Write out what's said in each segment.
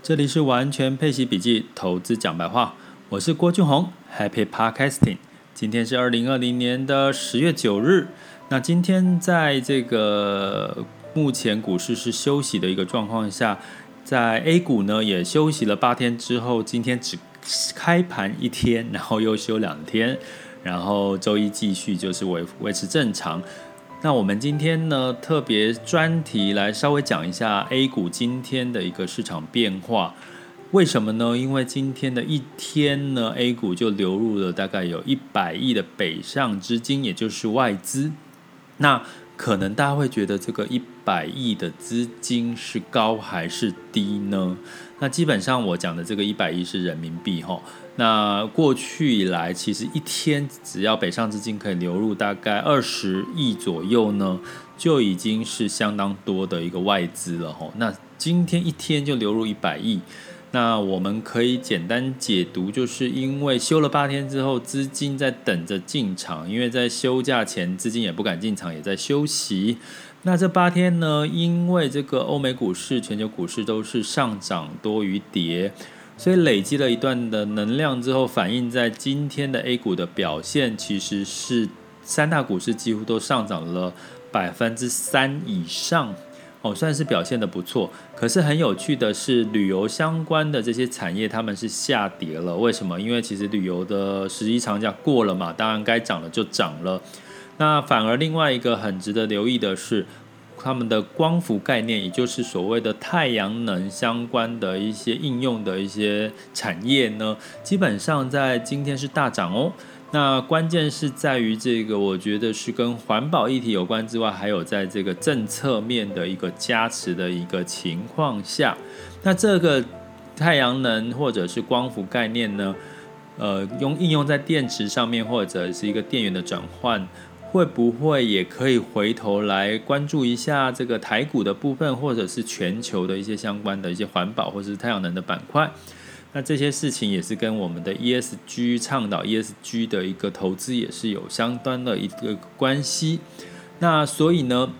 这里是完全配息笔记投资讲白话，我是郭俊宏，Happy Podcasting。今天是二零二零年的十月九日。那今天在这个目前股市是休息的一个状况下，在 A 股呢也休息了八天之后，今天只开盘一天，然后又休两天，然后周一继续就是维维持正常。那我们今天呢，特别专题来稍微讲一下 A 股今天的一个市场变化。为什么呢？因为今天的一天呢，A 股就流入了大概有一百亿的北上资金，也就是外资。那可能大家会觉得这个一百亿的资金是高还是低呢？那基本上我讲的这个一百亿是人民币哈。那过去以来，其实一天只要北上资金可以流入大概二十亿左右呢，就已经是相当多的一个外资了吼。那今天一天就流入一百亿，那我们可以简单解读，就是因为休了八天之后，资金在等着进场，因为在休假前资金也不敢进场，也在休息。那这八天呢，因为这个欧美股市、全球股市都是上涨多于跌。所以累积了一段的能量之后，反映在今天的 A 股的表现，其实是三大股市几乎都上涨了百分之三以上，哦，算是表现得不错。可是很有趣的是，旅游相关的这些产业，他们是下跌了。为什么？因为其实旅游的十一长假过了嘛，当然该涨了就涨了。那反而另外一个很值得留意的是。他们的光伏概念，也就是所谓的太阳能相关的一些应用的一些产业呢，基本上在今天是大涨哦。那关键是在于这个，我觉得是跟环保议题有关之外，还有在这个政策面的一个加持的一个情况下，那这个太阳能或者是光伏概念呢，呃，用应用在电池上面，或者是一个电源的转换。会不会也可以回头来关注一下这个台股的部分，或者是全球的一些相关的一些环保或者是太阳能的板块？那这些事情也是跟我们的 ESG 倡导 ESG 的一个投资也是有相当的一个关系。那所以呢，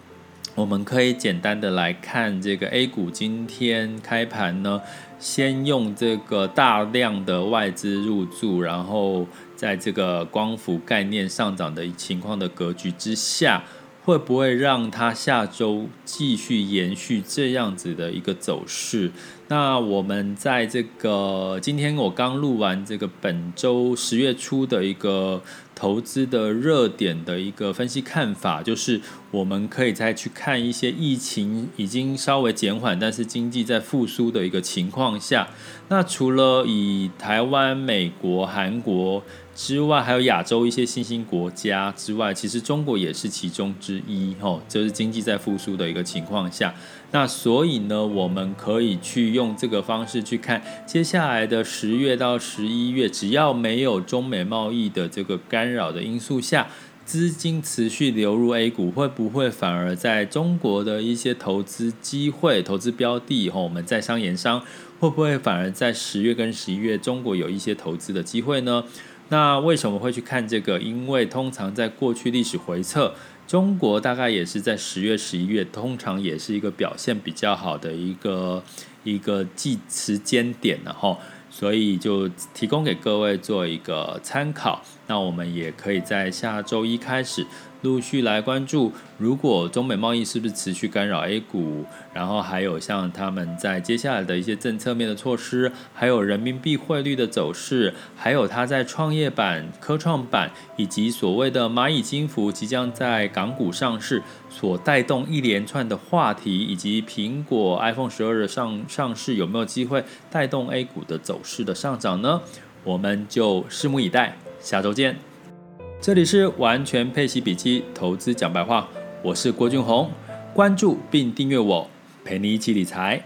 我们可以简单的来看这个 A 股今天开盘呢，先用这个大量的外资入驻，然后。在这个光伏概念上涨的情况的格局之下，会不会让它下周继续延续这样子的一个走势？那我们在这个今天我刚录完这个本周十月初的一个投资的热点的一个分析看法，就是我们可以再去看一些疫情已经稍微减缓，但是经济在复苏的一个情况下，那除了以台湾、美国、韩国。之外，还有亚洲一些新兴国家之外，其实中国也是其中之一，吼，就是经济在复苏的一个情况下。那所以呢，我们可以去用这个方式去看接下来的十月到十一月，只要没有中美贸易的这个干扰的因素下，资金持续流入 A 股，会不会反而在中国的一些投资机会、投资标的，吼，我们在商言商，会不会反而在十月跟十一月，中国有一些投资的机会呢？那为什么会去看这个？因为通常在过去历史回测，中国大概也是在十月、十一月，通常也是一个表现比较好的一个一个记时间点，然后，所以就提供给各位做一个参考。那我们也可以在下周一开始。陆续来关注，如果中美贸易是不是持续干扰 A 股，然后还有像他们在接下来的一些政策面的措施，还有人民币汇率的走势，还有它在创业板、科创板以及所谓的蚂蚁金服即将在港股上市，所带动一连串的话题，以及苹果 iPhone 十二的上上市有没有机会带动 A 股的走势的上涨呢？我们就拭目以待，下周见。这里是完全配息笔记，投资讲白话，我是郭俊宏，关注并订阅我，陪你一起理财。